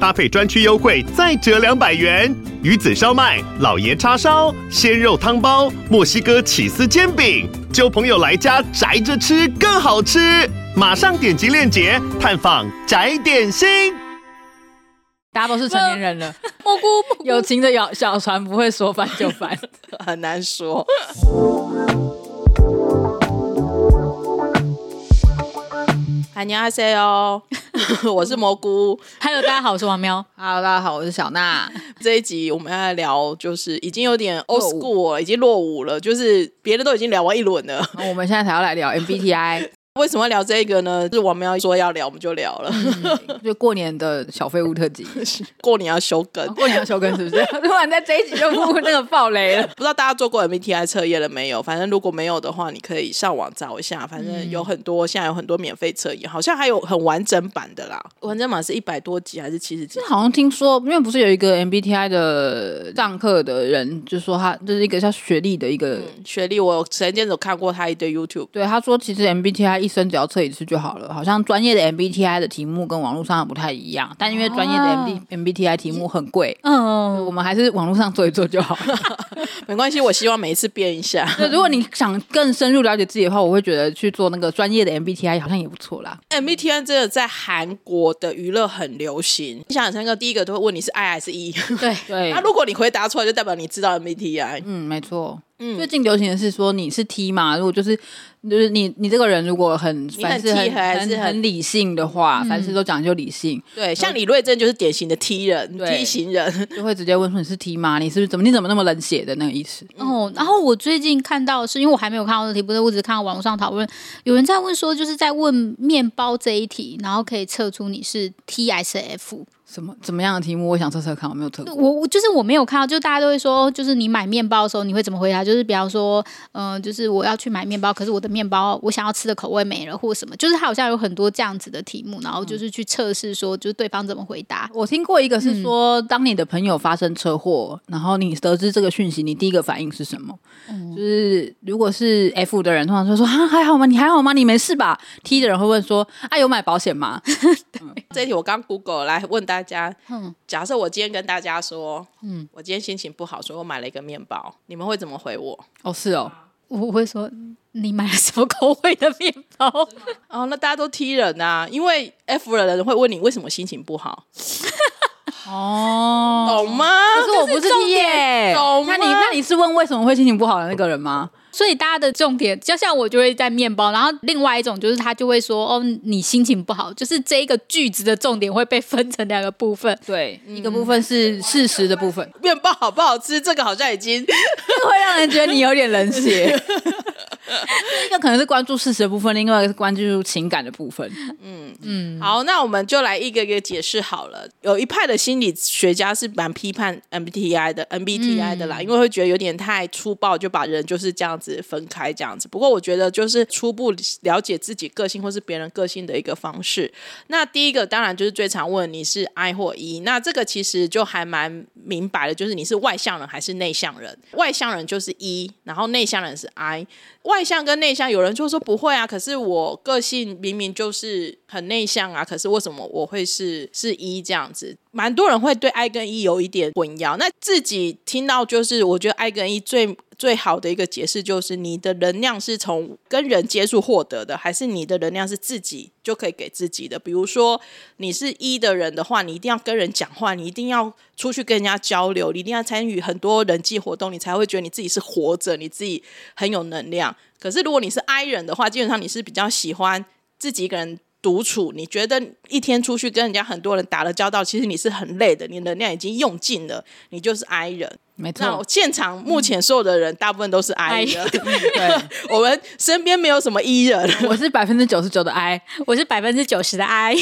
搭配专区优惠再折两百元。鱼子烧麦、老爷叉烧、鲜肉汤包、墨西哥起司煎饼，就朋友来家宅着吃更好吃。马上点击链接探访宅点心。大家都是成年人了，蘑菇有情的小小船不会说翻就翻，很难说。嗨，你好，C 哦，我是蘑菇。Hello，大家好，我是王喵。Hello，大家好，我是小娜。这一集我们要来聊，就是已经有点 old school 了，已经落伍了，就是别的都已经聊完一轮了，我们现在才要来聊 MBTI。为什么聊这个呢？是王喵说要聊，我们就聊了。嗯、就过年的小废物特辑，过年要休更，过年要休更是不是？突然在这一集就那个爆雷了。不知道大家做过 MBTI 测验了没有？反正如果没有的话，你可以上网找一下。反正有很多，现在有很多免费测验，好像还有很完整版的啦。完整版是一百多集还是七十集？好像听说，因为不是有一个 MBTI 的上课的人，就说他就是一个叫雪莉的一个、嗯、雪莉，我前阵子有看过他一堆 YouTube。对，他说其实 MBTI 一生只要测一次。就好了，好像专业的 MBTI 的题目跟网络上的不太一样，但因为专业的 MB、啊、MBTI 题目很贵，嗯，我们还是网络上做一做就好了，没关系。我希望每一次变一下。那如果你想更深入了解自己的话，我会觉得去做那个专业的 MBTI 好像也不错啦。MBTI 真的在韩国的娱乐很流行。你想想看，第一个都会问你是 I 还是 E？对对。那如果你回答错，就代表你知道 MBTI。嗯，没错。嗯，最近流行的是说你是 T 嘛？如果就是就是你你这个人如果很凡事很还是很理性的话，嗯、凡事都讲究理性。对，像李瑞珍就是典型的 T 人，T 型人就会直接问说你是 T 吗？你是不是怎么你怎么那么冷血的那个意思？哦，然后我最近看到是因为我还没有看到这题，不是我只是看到网络上讨论，有人在问说就是在问面包这一题，然后可以测出你是 T 还是 F。什么怎么样的题目？我想测测看，我没有测过。我我就是我没有看到，就大家都会说，就是你买面包的时候，你会怎么回答？就是比方说，嗯、呃，就是我要去买面包，可是我的面包我想要吃的口味没了，或什么，就是他好像有很多这样子的题目，然后就是去测试说，就是对方怎么回答。我听过一个是说，嗯、当你的朋友发生车祸，然后你得知这个讯息，你第一个反应是什么？嗯、就是如果是 F 的人，通常就说啊还好吗？你还好吗？你没事吧？T 的人会问说啊有买保险吗？对嗯、这一题我刚 Google 来问大家。嗯假设我今天跟大家说，嗯，我今天心情不好，所以我买了一个面包，你们会怎么回我？哦，是哦，我会说你买了什么口味的面包？哦，那大家都踢人啊，因为 F 的人会问你为什么心情不好。哦，懂吗？可是我不是 T 耶，懂吗？那你那你是问为什么会心情不好的那个人吗？所以大家的重点，就像我就会在面包，然后另外一种就是他就会说哦，你心情不好，就是这一个句子的重点会被分成两个部分。对，一个部分是事实的部分，面包好不好吃，这个好像已经会让人觉得你有点冷血。一个可能是关注事实的部分，另外一个是关注情感的部分。嗯嗯，好，那我们就来一个一个解释好了。有一派的心理学家是蛮批判 MBTI 的 MBTI 的啦，嗯、因为会觉得有点太粗暴，就把人就是这样子分开这样子。不过我觉得就是初步了解自己个性或是别人个性的一个方式。那第一个当然就是最常问你是 I 或 E，那这个其实就还蛮明白的，就是你是外向人还是内向人。外向人就是 E，然后内向人是 I。外向跟内向，有人就说不会啊，可是我个性明明就是很内向啊，可是为什么我会是是一这样子？蛮多人会对 I 跟 E 有一点混淆。那自己听到就是，我觉得 I 跟 E 最最好的一个解释就是，你的能量是从跟人接触获得的，还是你的能量是自己就可以给自己的？比如说你是一的人的话，你一定要跟人讲话，你一定要出去跟人家交流，你一定要参与很多人际活动，你才会觉得你自己是活着，你自己很有能量。可是如果你是 I 人的话，基本上你是比较喜欢自己一个人。独处，你觉得一天出去跟人家很多人打了交道，其实你是很累的，你能量已经用尽了，你就是 I 人。没错，那现场目前所有的人，大部分都是 I 人。对，我们身边没有什么 E 人。我是百分之九十九的 I，我是百分之九十的 I。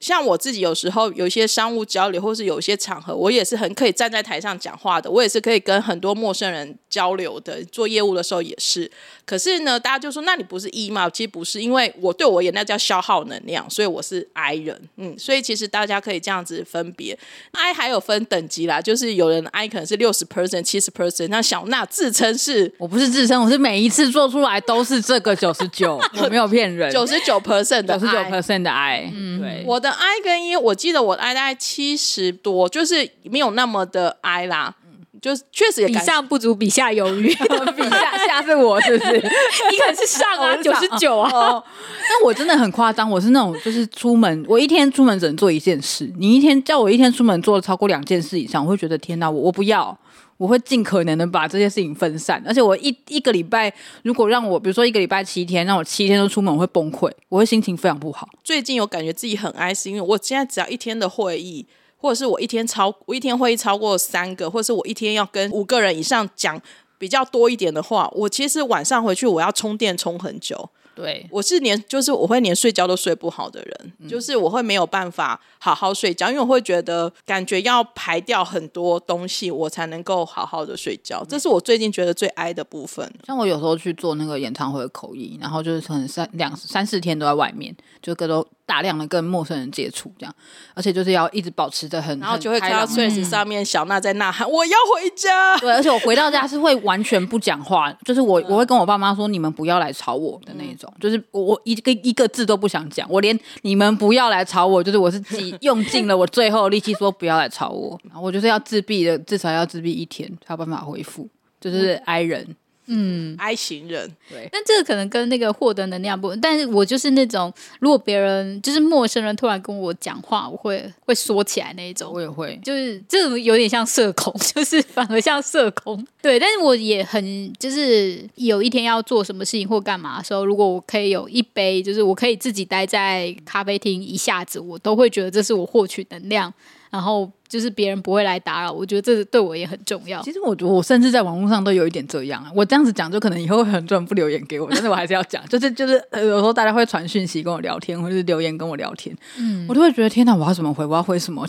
像我自己有时候有一些商务交流，或是有一些场合，我也是很可以站在台上讲话的，我也是可以跟很多陌生人交流的。做业务的时候也是。可是呢，大家就说，那你不是 E 吗？其实不是，因为我对我也那叫消耗能量，所以我是 I 人。嗯，所以其实大家可以这样子分别，I 还有分等级啦，就是有人 I 可能是六十 percent、七十 percent，那小娜自称是，我不是自称，我是每一次做出来都是这个九十九，我没有骗人，九十九 percent 的九十九 percent 的 I。嗯，对，我的 I 跟 E，我记得我的 I 大概七十多，就是没有那么的 I 啦。就是确实也比上不足，比下有余。比下下是我，是不是？你可是上啊，九十九啊。那我真的很夸张，我是那种就是出门，我一天出门只能做一件事。你一天叫我一天出门做超过两件事以上，我会觉得天哪，我我不要。我会尽可能的把这些事情分散，而且我一一个礼拜，如果让我比如说一个礼拜七天，让我七天都出门，我会崩溃，我会心情非常不好。最近有感觉自己很哀，是因为我现在只要一天的会议。或者是我一天超我一天会议超过三个，或者是我一天要跟五个人以上讲比较多一点的话，我其实晚上回去我要充电充很久。对，我是连就是我会连睡觉都睡不好的人，嗯、就是我会没有办法好好睡觉，因为我会觉得感觉要排掉很多东西，我才能够好好的睡觉。这是我最近觉得最哀的部分。像我有时候去做那个演唱会的口译，然后就是可能三两三四天都在外面，就各种。大量的跟陌生人接触，这样，而且就是要一直保持着很，然后就会看到 Threads 上面小娜在呐喊：“我要回家。”对，而且我回到家是会完全不讲话，就是我我会跟我爸妈说：“你们不要来吵我的那一种。”就是我我一个一个字都不想讲，我连你们不要来吵我，就是我是自己用尽了我最后的力气说不要来吵我，然后我就是要自闭的，至少要自闭一天才有办法恢复，就是 I 人。嗯，I 型人。对，但这个可能跟那个获得能量不，但是我就是那种，如果别人就是陌生人突然跟我讲话，我会会缩起来那一种，我也会，就是这种有点像社恐，就是反而像社恐，对，但是我也很就是有一天要做什么事情或干嘛的时候，如果我可以有一杯，就是我可以自己待在咖啡厅一下子，我都会觉得这是我获取能量。然后就是别人不会来打扰，我觉得这对我也很重要。其实我觉得我甚至在网络上都有一点这样啊。我这样子讲，就可能以后会很多人不留言给我，但是我还是要讲。就是就是，有时候大家会传讯息跟我聊天，或者是留言跟我聊天，嗯，我都会觉得天哪，我要怎么回？我要回什么？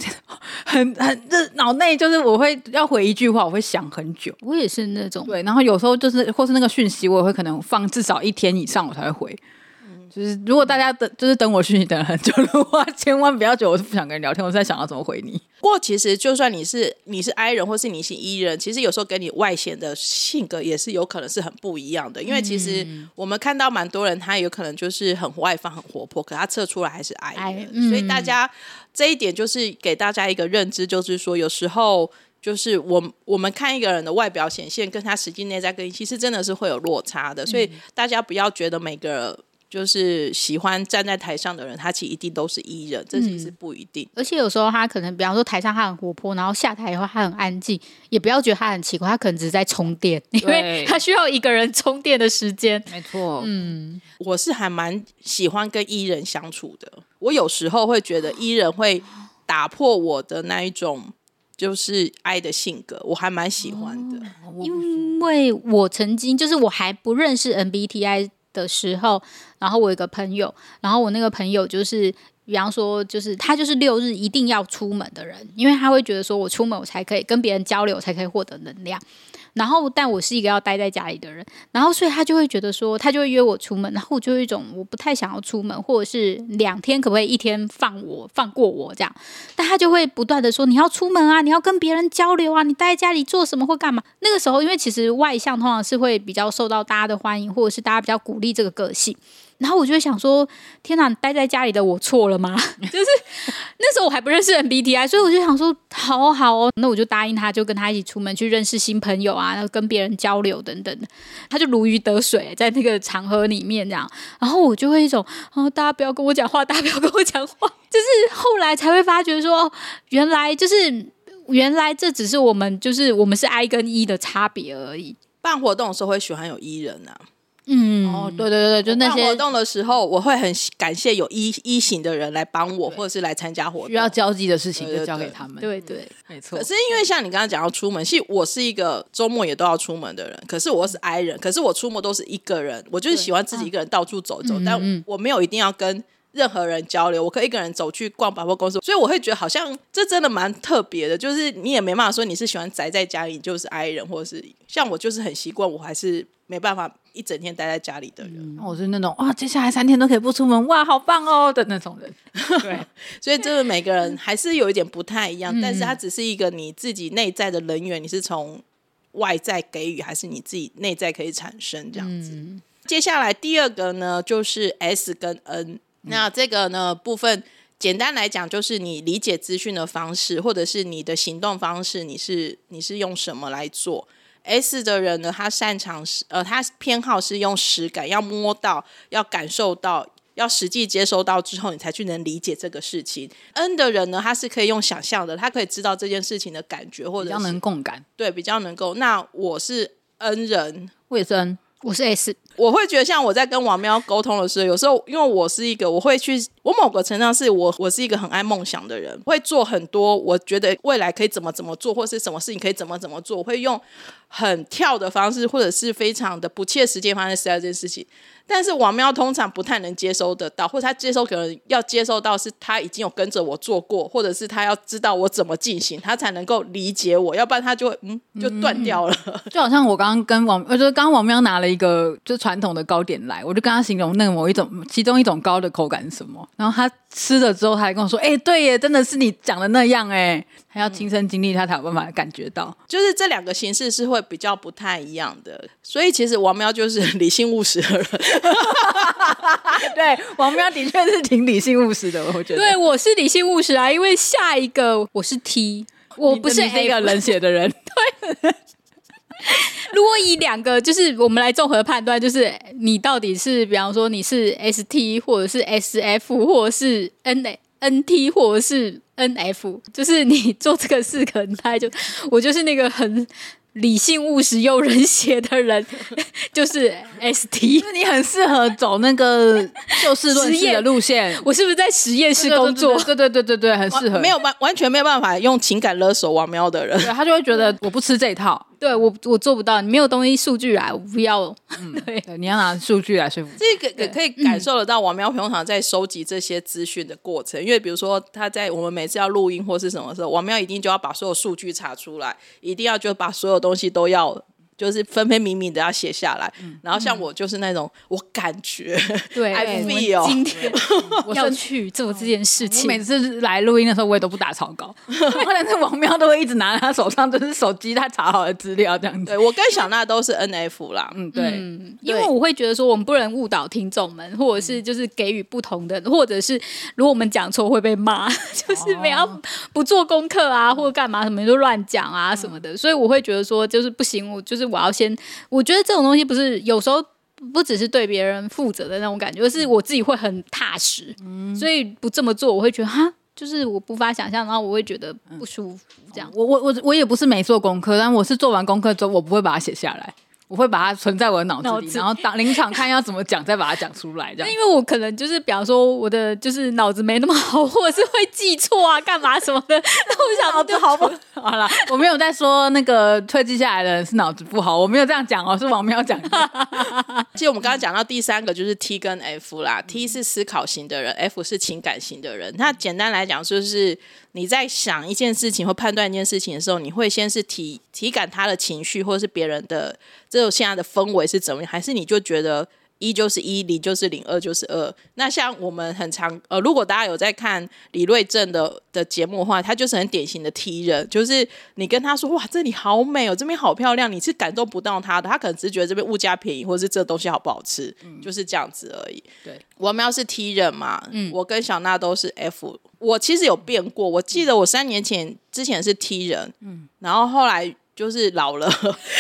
很很这脑内就是我会要回一句话，我会想很久。我也是那种对，然后有时候就是或是那个讯息，我也会可能放至少一天以上，我才会回。就是如果大家等，就是等我讯息等了很久的话，千万不要觉得我是不想跟你聊天，我是在想要怎么回你。不过其实就算你是你是 I 人，或是你是 E 人，其实有时候跟你外显的性格也是有可能是很不一样的。因为其实我们看到蛮多人，他有可能就是很外放、很活泼，可他测出来还是 I 人。嗯、所以大家这一点就是给大家一个认知，就是说有时候就是我我们看一个人的外表显现，跟他实际内在跟其实真的是会有落差的。所以大家不要觉得每个。就是喜欢站在台上的人，他其实一定都是 E 人，这其实不一定。嗯。而且有时候他可能，比方说台上他很活泼，然后下台以后他很安静，也不要觉得他很奇怪，他可能只是在充电，因为他需要一个人充电的时间。没错，嗯，我是还蛮喜欢跟 E 人相处的。我有时候会觉得 E 人会打破我的那一种就是爱的性格，我还蛮喜欢的。因为我曾经就是我还不认识 MBTI 的时候，然后我有个朋友，然后我那个朋友就是，比方说，就是他就是六日一定要出门的人，因为他会觉得说，我出门我才可以跟别人交流，才可以获得能量。然后，但我是一个要待在家里的人，然后所以他就会觉得说，他就会约我出门，然后我就有一种我不太想要出门，或者是两天可不可以一天放我放过我这样，但他就会不断的说，你要出门啊，你要跟别人交流啊，你待在家里做什么或干嘛？那个时候，因为其实外向通常是会比较受到大家的欢迎，或者是大家比较鼓励这个个性。然后我就会想说，天哪，待在家里的我错了吗？就是那时候我还不认识 MBTI，所以我就想说，好好哦，那我就答应他，就跟他一起出门去认识新朋友啊，然后跟别人交流等等的。他就如鱼得水，在那个场合里面这样。然后我就会一种，哦，大家不要跟我讲话，大家不要跟我讲话。就是后来才会发觉说，原来就是原来这只是我们就是我们是 I 跟 E 的差别而已。办活动的时候会喜欢有 E 人啊。嗯，哦，对对对，就那些活动的时候，我会很感谢有一一型的人来帮我，或者是来参加活动，需要交际的事情就交给他们。对对，没错。可是因为像你刚刚讲要出门，其实我是一个周末也都要出门的人，可是我是 I 人，可是我出门都是一个人，我就是喜欢自己一个人到处走走，但我没有一定要跟任何人交流，我可以一个人走去逛百货公司，所以我会觉得好像这真的蛮特别的，就是你也没办法说你是喜欢宅在家里，你就是 I 人，或者是像我就是很习惯，我还是没办法一整天待在家里的人。嗯、我是那种哇，接下来三天都可以不出门，哇，好棒哦的那种人。对，所以这个每个人还是有一点不太一样，但是它只是一个你自己内在的能源，你是从外在给予，还是你自己内在可以产生这样子？嗯、接下来第二个呢，就是 S 跟 N、嗯。那这个呢部分，简单来讲，就是你理解资讯的方式，或者是你的行动方式，你是你是用什么来做？S 的人呢，他擅长是呃，他偏好是用实感，要摸到，要感受到。要实际接收到之后，你才去能理解这个事情。N 的人呢，他是可以用想象的，他可以知道这件事情的感觉，或者比较能共感，对，比较能够。那我是 N 人，我也是 N，我是 S。我会觉得，像我在跟王喵沟通的时候，有时候因为我是一个，我会去，我某个程度上是我，我是一个很爱梦想的人，会做很多，我觉得未来可以怎么怎么做，或是什么事情可以怎么怎么做，我会用很跳的方式，或者是非常的不切实际方式实现这件事情。但是王喵通常不太能接收得到，或者他接收可能要接收到是他已经有跟着我做过，或者是他要知道我怎么进行，他才能够理解我，要不然他就嗯就断掉了。就好像我刚刚跟王，我觉得刚刚王喵拿了一个就传统的糕点来，我就跟他形容那个某一种其中一种糕的口感是什么，然后他吃了之后，他还跟我说：“哎、欸，对耶，真的是你讲的那样哎。”他要亲身经历，他才有办法感觉到，就是这两个形式是会比较不太一样的。所以其实王喵就是理性务实的人。对，王喵的确是挺理性务实的，我觉得。对，我是理性务实啊，因为下一个我是 T，我不是 A 一个冷血的人。对。如果以两个，就是我们来综合判断，就是你到底是，比方说你是 ST，或者是 SF，或者是 NNT，或者是 NF，就是你做这个事，可能他就我就是那个很。理性务实又人血的人 就是 ST，你很适合走那个 就事论事的路线。我是不是在实验室工作？对对对对对，很适合。没有完完全没有办法用情感勒索王喵的人，对，他就会觉得我不吃这一套。对我我做不到，你没有东西数据来，我不要。嗯，对，对，你要拿数据来说服。这个可以感受得到王喵平常在收集这些资讯的过程，因为比如说他在我们每次要录音或是什么时候，王喵一定就要把所有数据查出来，一定要就把所有东西都要。就是分分明明的要写下来，嗯、然后像我就是那种、嗯、我感觉，对，I feel 今天我要去做这件事情。每次来录音的时候，我也都不打草稿，但是王喵都会一直拿他手上就是手机他查好的资料这样子。对，我跟小娜都是 NF 啦，嗯，对，嗯、因为我会觉得说我们不能误导听众们，或者是就是给予不同的，或者是如果我们讲错会被骂，就是不要不做功课啊，或者干嘛什么就乱讲啊什么的，嗯、所以我会觉得说就是不行，我就是。我要先，我觉得这种东西不是有时候不只是对别人负责的那种感觉，而是我自己会很踏实，所以不这么做，我会觉得哈，就是我无法想象，然后我会觉得不舒服。这样，我我我我也不是没做功课，但我是做完功课之后，我不会把它写下来。我会把它存在我的脑子里，子然后当临场看要怎么讲，再把它讲出来。这样，因为我可能就是，比方说我的就是脑子没那么好，或者是会记错啊，干嘛什么的。那我想脑子好不好了？我没有在说那个退记下来的人是脑子不好，我没有这样讲哦，是王喵讲的。其实我们刚刚讲到第三个就是 T 跟 F 啦，T 是思考型的人，F 是情感型的人。那简单来讲就是。你在想一件事情或判断一件事情的时候，你会先是体体感他的情绪，或是别人的这种现在的氛围是怎么样，还是你就觉得？一就是一，零就是零，二就是二。那像我们很常呃，如果大家有在看李瑞正的的节目的话，他就是很典型的 T 人，就是你跟他说哇，这里好美哦，这边好漂亮，你是感动不到他的，他可能只是觉得这边物价便宜，或者是这东西好不好吃，嗯、就是这样子而已。对，我们要是 T 人嘛，嗯，我跟小娜都是 F。我其实有变过，我记得我三年前之前是 T 人，嗯，然后后来。就是老了，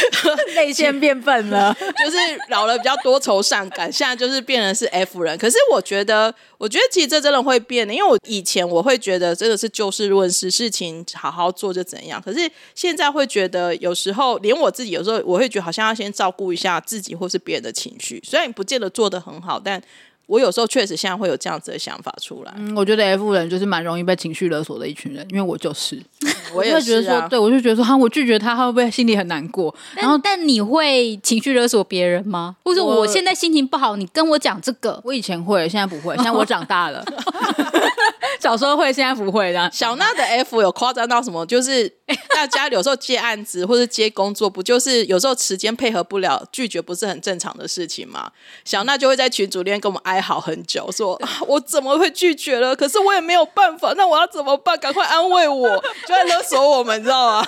内线变笨了，就是老了比较多愁善感，现在就是变成是 F 人。可是我觉得，我觉得其实这真的会变的，因为我以前我会觉得真的是就事论事，事情好好做就怎样。可是现在会觉得，有时候连我自己有时候我会觉得，好像要先照顾一下自己或是别人的情绪，虽然你不见得做得很好，但。我有时候确实现在会有这样子的想法出来。嗯，我觉得 F 人就是蛮容易被情绪勒索的一群人，因为我就是，我也会觉得说，啊、对我就觉得说，哈，我拒绝他，他会不会心里很难过？然后，但你会情绪勒索别人吗？或者我现在心情不好，你跟我讲这个，我以前会，现在不会，现在我长大了。小时候会，现在不会的。小娜的 F 有夸张到什么？就是 大家有时候接案子或者接工作，不就是有时候时间配合不了，拒绝不是很正常的事情吗？小娜就会在群组里面跟我们哀嚎很久，说、啊：“我怎么会拒绝了？可是我也没有办法，那我要怎么办？赶快安慰我！”就在勒索我们，你知道吗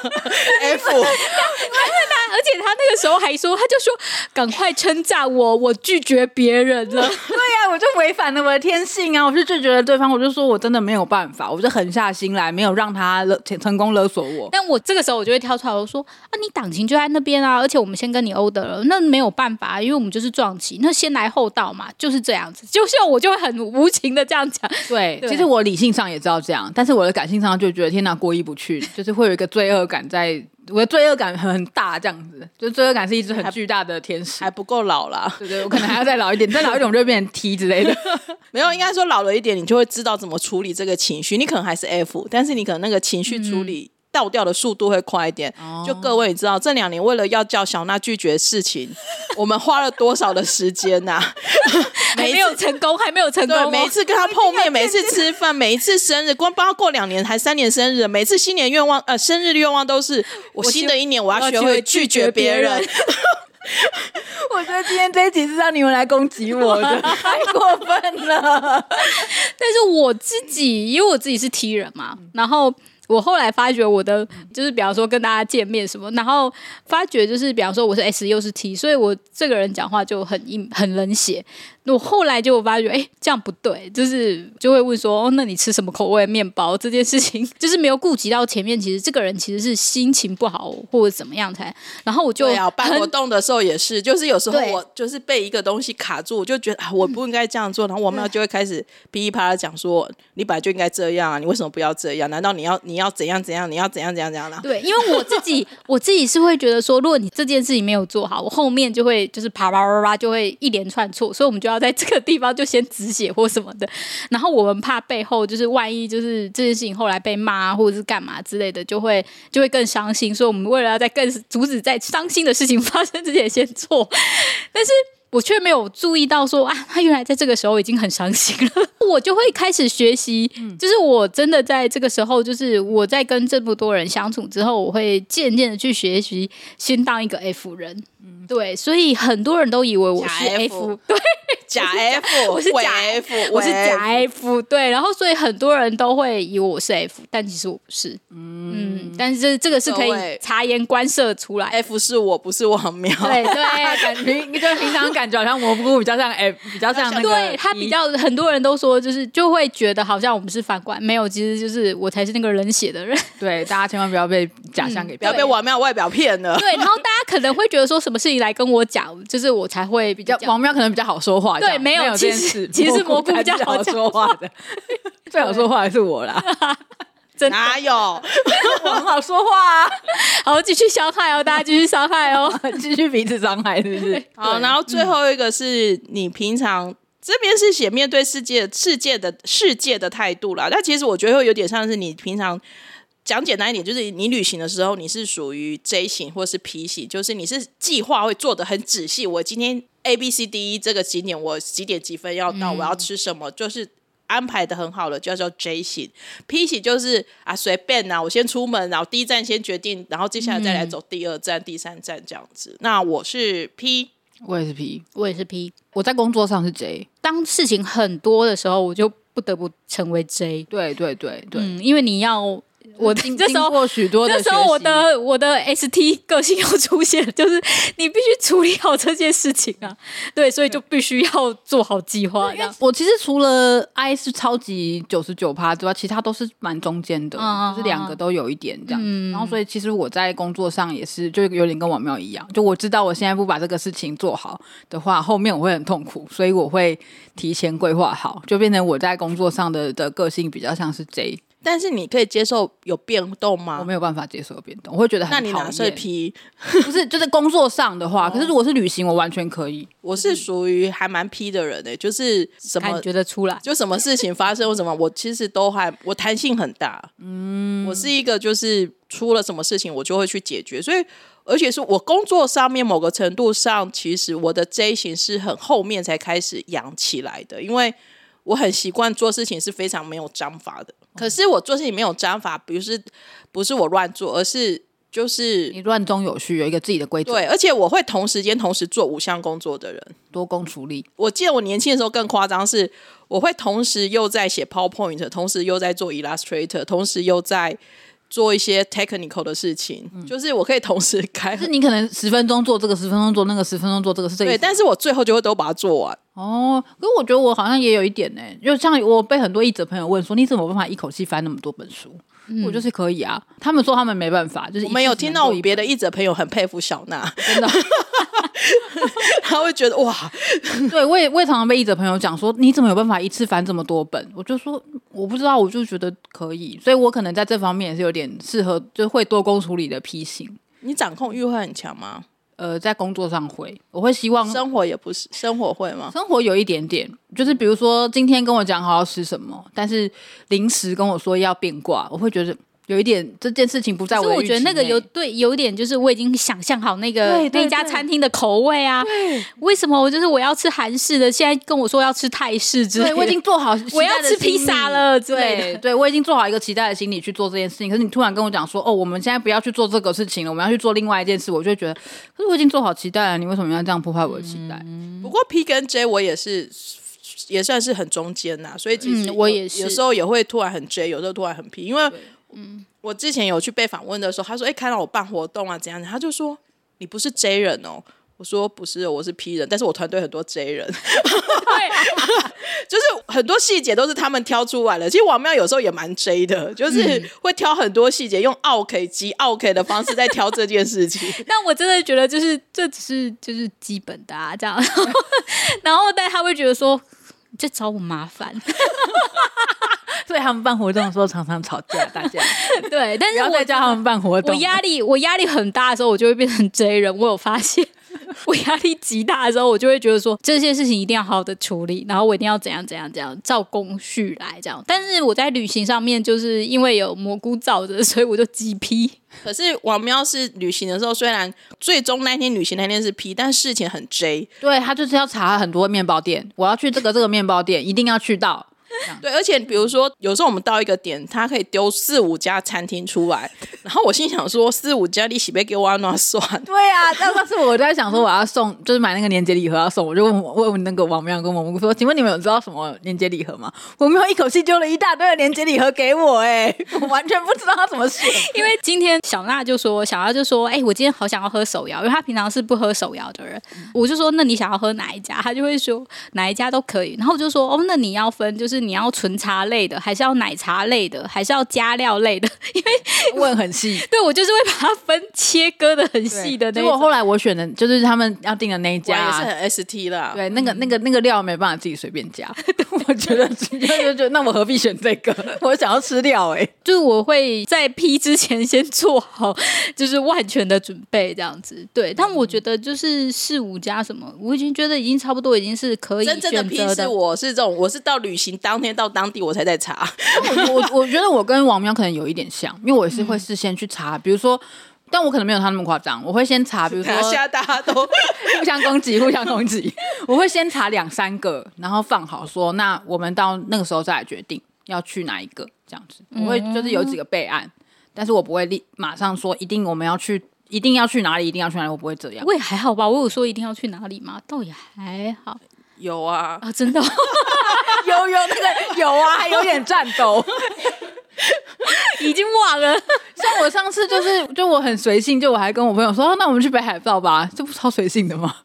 ？F，而且他那个时候还说，他就说：“赶快称赞我，我拒绝别人了。”对呀、啊，我就违反了我的天性啊！我是拒绝了对方，我就说我真的。没有办法，我就狠下心来，没有让他勒成功勒索我。但我这个时候我就会跳出来，我说啊，你党情就在那边啊，而且我们先跟你 order 了，那没有办法，因为我们就是撞期，那先来后到嘛，就是这样子。就像我就会很无情的这样讲，对，对其实我理性上也知道这样，但是我的感性上就觉得天哪，过意不去，就是会有一个罪恶感在。我的罪恶感很大，这样子，就罪恶感是一只很巨大的天使，还不够老啦。对对，我可能还要再老一点，再老一点我就变成 T 之类的。没有，应该说老了一点，你就会知道怎么处理这个情绪。你可能还是 F，但是你可能那个情绪处理。嗯倒掉的速度会快一点。Oh. 就各位你知道，这两年为了要叫小娜拒绝事情，我们花了多少的时间呐、啊？还没有成功，还没有成功。对，每一次跟他碰面，每一次吃饭，每一次生日，光帮他过两年还三年生日，每次新年愿望呃生日愿望都是我新的一年我要学会拒绝别人。我，我觉得今天这一集是让你们来攻击我的，太过分了。但是我自己，因为我自己是 T 人嘛，然后。我后来发觉我的就是，比方说跟大家见面什么，然后发觉就是，比方说我是 S 又是 T，所以我这个人讲话就很硬很冷血。我后来就发觉，哎，这样不对，就是就会问说，哦，那你吃什么口味的面包？这件事情 就是没有顾及到前面，其实这个人其实是心情不好或者怎么样才。然后我就要办活动的时候也是，就是有时候我就是被一个东西卡住，我就觉得啊，我不应该这样做。然后我们就会开始噼里啪啦讲说，你本来就应该这样啊，你为什么不要这样？难道你要你要怎样怎样？你要怎样怎样怎样啦？对，因为我自己 我自己是会觉得说，如果你这件事情没有做好，我后面就会就是啪啪啪啪就会一连串错，所以我们就要在这个地方就先止血或什么的。然后我们怕背后就是万一就是这件事情后来被骂或者是干嘛之类的，就会就会更伤心。所以我们为了要在更阻止在伤心的事情发生之前先做，但是。我却没有注意到说啊，他原来在这个时候已经很伤心了。我就会开始学习，就是我真的在这个时候，就是我在跟这么多人相处之后，我会渐渐的去学习，先当一个 F 人。嗯，对，所以很多人都以为我是 F，对，假 F，我是假 F，我是假 F，对，然后所以很多人都会以为我是 F，但其实我不是。嗯，但是这这个是可以察言观色出来，F 是我不是王苗，对对，感觉就平常感觉好像蘑菇比较像 F，比较像那个，对他比较很多人都说就是就会觉得好像我们是反观，没有，其实就是我才是那个冷血的人。对，大家千万不要被假象给不要被王苗外表骗了。对，然后大家可能会觉得说。什么事情来跟我讲，就是我才会比较王喵可能比较好说话。对，没有其实其实蘑菇比较 好说话的，最好说话还是我啦。真哪有？我很好说话啊！好，继续伤害哦，大家继续伤害哦，继续彼此伤害，是不是？好，然后最后一个是你平常这边是写面对世界世界的世界的态度啦。但其实我觉得会有点像是你平常。讲简单一点，就是你旅行的时候，你是属于 J 型或是 P 型，就是你是计划会做的很仔细。我今天 A B C D E 这个景点，我几点几分要到，我要吃什么，就是安排的很好了，就叫做 J 型。P 型就是啊随便啊，我先出门，然后第一站先决定，然后接下来再来走第二站、第三站这样子。那我是 P，我也是 P，我也是 P。我在工作上是 J，当事情很多的时候，我就不得不成为 J。对对对对，嗯，因为你要。我这时候过许多的，这时候我的我的 ST 个性又出现，就是你必须处理好这件事情啊，对，所以就必须要做好计划。我其实除了 I 是超级九十九趴之外，其他都是蛮中间的，嗯、就是两个都有一点这样。嗯、然后，所以其实我在工作上也是，就有点跟王妙一样，就我知道我现在不把这个事情做好的话，后面我会很痛苦，所以我会提前规划好，就变成我在工作上的的个性比较像是 J。但是你可以接受有变动吗？我没有办法接受有变动，我会觉得很。那你哪是 P？不是，就是工作上的话。可是如果是旅行，我完全可以。我是属于还蛮 P 的人诶、欸，就是什么觉得出来，就什么事情发生或什么，我其实都还我弹性很大。嗯，我是一个就是出了什么事情，我就会去解决。所以，而且是我工作上面某个程度上，其实我的 J 型是很后面才开始养起来的，因为。我很习惯做事情是非常没有章法的，可是我做事情没有章法，不是不是我乱做，而是就是你乱中有序，有一个自己的规则。对，而且我会同时间同时做五项工作的人，多工处理。我记得我年轻的时候更夸张，是我会同时又在写 PowerPoint，同时又在做 Illustrator，同时又在。做一些 technical 的事情，嗯、就是我可以同时开。就是你可能十分钟做这个，十分钟做那个，十分钟做这个是这个。对，但是我最后就会都把它做完。哦，可是我觉得我好像也有一点呢，就像我被很多译者朋友问说，你怎么办法一口气翻那么多本书？嗯、我就是可以啊。他们说他们没办法，就是我没有听到我别的译者朋友很佩服小娜，真的。他会觉得哇，对，我也我也常常被译者朋友讲说，你怎么有办法一次翻这么多本？我就说我不知道，我就觉得可以，所以我可能在这方面也是有点适合，就会多工处理的批型。你掌控欲会很强吗？呃，在工作上会，我会希望生活也不是生活会吗？生活有一点点，就是比如说今天跟我讲好要吃什么，但是临时跟我说要变卦，我会觉得。有一点这件事情不在我，我觉得那个有对有一点就是我已经想象好那个那家餐厅的口味啊。对，为什么我就是我要吃韩式的，现在跟我说要吃泰式之类的，我已经做好我要吃披萨了之类的。对，对我已经做好一个期待的心理去做这件事情。可是你突然跟我讲说，哦，我们现在不要去做这个事情了，我们要去做另外一件事，我就会觉得，可是我已经做好期待了，你为什么要这样破坏我的期待？嗯、不过 P 跟 J 我也是也算是很中间呐，所以其实、嗯、我也是有时候也会突然很 J，有时候突然很 P，因为嗯。我之前有去被访问的时候，他说：“哎、欸，看到我办活动啊，怎样？”他就说：“你不是 J 人哦。”我说：“不是，我是 P 人，但是我团队很多 J 人，对，就是很多细节都是他们挑出来的。其实王妙有时候也蛮 J 的，就是会挑很多细节，用 OK 及 OK 的方式在挑这件事情。但我真的觉得，就是这只是就是基本的啊，这样。然后，但他会觉得说，你在找我麻烦。”所以他们办活动的时候常常吵架，大家对，但是我在叫他们办活动，我压力我压力很大的时候，我就会变成 J 人。我有发现，我压力极大的时候，我就会觉得说这些事情一定要好好的处理，然后我一定要怎样怎样怎样照工序来这样。但是我在旅行上面，就是因为有蘑菇罩着，所以我就急 P。可是王喵是旅行的时候，虽然最终那天旅行那天是 P，但事情很 J。对，他就是要查很多面包店，我要去这个这个面包店，一定要去到。对，而且比如说，有时候我们到一个点，他可以丢四五家餐厅出来，然后我心想说，四五家你喜不给我那算？对啊，但上次我在想说，我要送，就是买那个年节礼盒要送，我就问问问那个王喵跟我们说，请问你们有知道什么年节礼盒吗？王喵一口气丢了一大堆的年节礼盒给我，哎，我完全不知道他怎么选。因为今天小娜就说，小娜就说，哎，我今天好想要喝手摇，因为他平常是不喝手摇的人，我就说，那你想要喝哪一家？他就会说哪一家都可以，然后我就说，哦，那你要分，就是你要纯茶。类的，还是要奶茶类的，还是要加料类的？因为 问很细，对我就是会把它分切割的很细的那。结果后来我选的就是他们要订的那一家，也是很 ST 啦。对，那个那个那个料没办法自己随便加。我觉得就就就那我何必选这个？我想要吃料哎、欸，就是我会在批之前先做好就是万全的准备这样子。对，但我觉得就是四五家什么，我已经觉得已经差不多已经是可以的。真正的批是我是这种，我是到旅行当天到当地我才。在查，我我我觉得我跟王喵可能有一点像，因为我也是会事先去查，比如说，但我可能没有他那么夸张，我会先查，比如说现在大家都 互相攻击，互相攻击，我会先查两三个，然后放好说，那我们到那个时候再来决定要去哪一个，这样子，我会就是有几个备案，但是我不会立马上说一定我们要去，一定要去哪里，一定要去哪里，我不会这样。我也还好吧，我有说一定要去哪里吗？倒也还好。有啊啊，真的 有有那个有啊，还有点颤抖，已经忘了。像我上次就是，就我很随性，就我还跟我朋友说，啊、那我们去北海道吧，这不超随性的吗？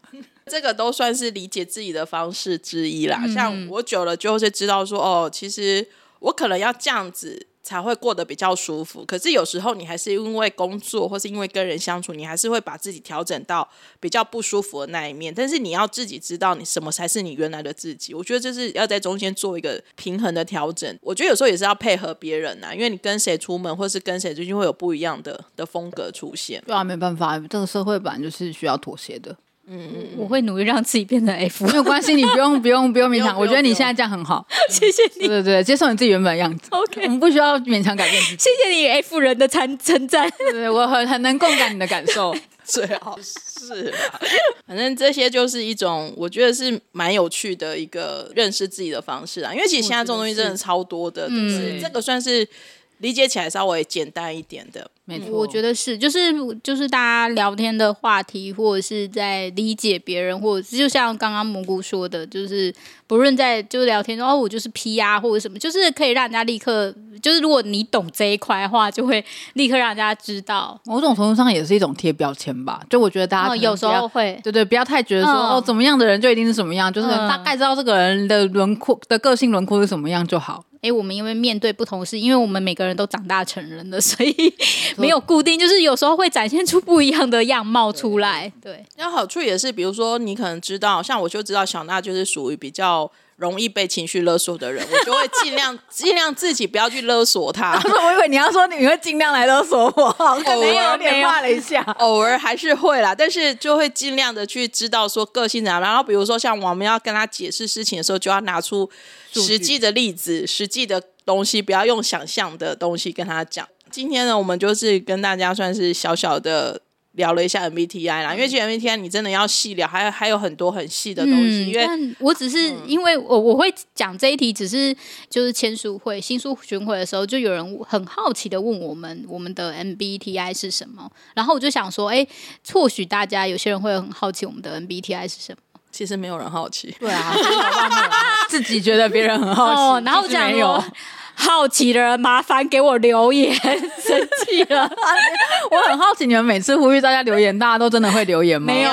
这个都算是理解自己的方式之一啦。嗯、像我久了就会知道说，哦，其实我可能要这样子才会过得比较舒服。可是有时候你还是因为工作或是因为跟人相处，你还是会把自己调整到比较不舒服的那一面。但是你要自己知道你什么才是你原来的自己。我觉得这是要在中间做一个平衡的调整。我觉得有时候也是要配合别人呐，因为你跟谁出门或是跟谁最近会有不一样的的风格出现。对啊，没办法，这个社会本来就是需要妥协的。嗯嗯，我会努力让自己变成 F，没有关系，你不用不用不用勉强。我觉得你现在这样很好，谢谢你。对对对，接受你自己原本的样子。OK，我们不需要勉强改变自己。谢谢你 F 人的称称赞，对对，我很很能共感你的感受。最好是，反正这些就是一种我觉得是蛮有趣的一个认识自己的方式啊。因为其实现在这种东西真的超多的，就是，这个算是。理解起来稍微简单一点的，没错，我觉得是，就是就是大家聊天的话题，或者是在理解别人，或者是就像刚刚蘑菇说的，就是不论在就是聊天中，哦，我就是 P 啊，或者什么，就是可以让人家立刻，就是如果你懂这一块的话，就会立刻让人家知道。某种程度上也是一种贴标签吧，就我觉得大家、哦、有时候会，对对，不要太觉得说、嗯、哦，怎么样的人就一定是什么样，就是大概知道这个人的轮廓的个性轮廓是什么样就好。哎，我们因为面对不同事，因为我们每个人都长大成人了，所以没有固定，就是有时候会展现出不一样的样貌出来。对，那好处也是，比如说你可能知道，像我就知道小娜就是属于比较容易被情绪勒索的人，我就会尽量尽量自己不要去勒索他。我以为你要说你会尽量来勒索我，可能有点怕了一下，偶尔还是会啦，但是就会尽量的去知道说个性怎样。然后比如说像我们要跟他解释事情的时候，就要拿出。实际的例子，实际的东西，不要用想象的东西跟他讲。今天呢，我们就是跟大家算是小小的聊了一下 MBTI 啦，因为其实 MBTI 你真的要细聊，还有还有很多很细的东西。嗯、因为我只是因为我我会讲这一题，只是就是签书会新书巡回的时候，就有人很好奇的问我们，我们的 MBTI 是什么？然后我就想说，哎，或许大家有些人会很好奇我们的 MBTI 是什么。其实没有人好奇，对啊，自己觉得别人很好奇，哦、然后我讲说。好奇的人麻烦给我留言，生气了。我很好奇，你们每次呼吁大家留言，大家都真的会留言吗？没有，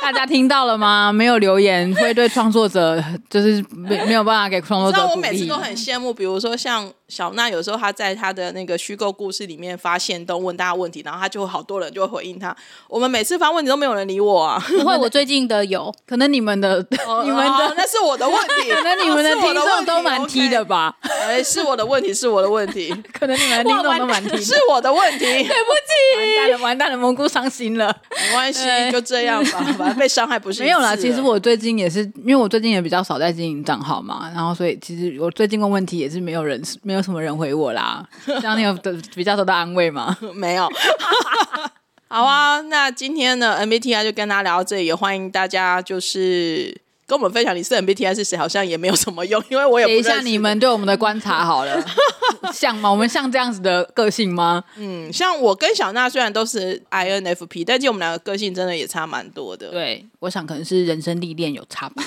大家听到了吗？没有留言会对创作者就是没没有办法给创作者鼓励。我每次都很羡慕，比如说像小娜，有时候她在她的那个虚构故事里面发现，都问大家问题，然后她就好多人就会回应她。我们每次发问题都没有人理我啊。不会，我最近的有 可能你们的、哦、你们的、哦、那是我的问题，可能你们的听众都蛮踢的吧。哎是我的问题，是我的问题，可能你们听众都蛮踢，是我的问题，对不起，完蛋了，完蛋了，蘑菇伤心了，没关系，就这样吧，反正被伤害不是没有啦。其实我最近也是，因为我最近也比较少在经营账号嘛，然后所以其实我最近问问题也是没有人，没有什么人回我啦。这样你有得比较得到安慰吗？没有。好啊，那今天的 MBTI 就跟大家聊到这里，也欢迎大家就是。跟我们分享你是 MBTI 是谁，好像也没有什么用，因为我也不。等一下你们对我们的观察好了，像吗？我们像这样子的个性吗？嗯，像我跟小娜虽然都是 INFP，但是我们两个个性真的也差蛮多的。对，我想可能是人生历练有差吧。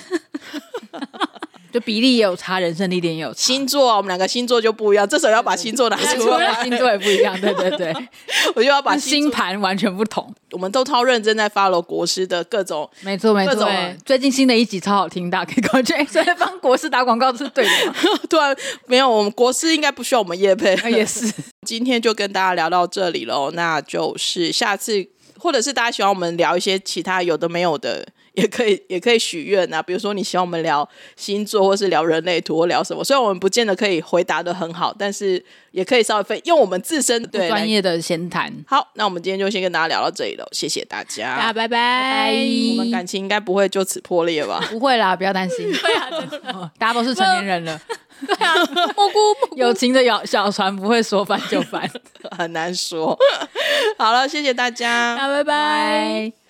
就比例也有差，人生历练也有差。星座啊，我们两个星座就不一样。这时候要把星座拿出来，星座也不一样。对对对，我就要把星盘完全不同。我们都超认真在 follow 国师的各种，没错没错。最近新的一集超好听，大家可以过去。所以帮国师打广告是对的吗？对啊，没有，我们国师应该不需要我们叶配。也是，今天就跟大家聊到这里喽。那就是下次，或者是大家喜欢我们聊一些其他有的没有的。也可以，也可以许愿啊。比如说，你希望我们聊星座，或是聊人类图，或聊什么？虽然我们不见得可以回答的很好，但是也可以稍微分用我们自身对专业的闲谈。好，那我们今天就先跟大家聊到这里了，谢谢大家，大家拜拜。拜拜。我们感情应该不会就此破裂吧？不会啦，不要担心。对啊，大家都是成年人了。对啊，蘑菇 友情的小小船不会说翻就翻，很难说。好了，谢谢大家，拜拜。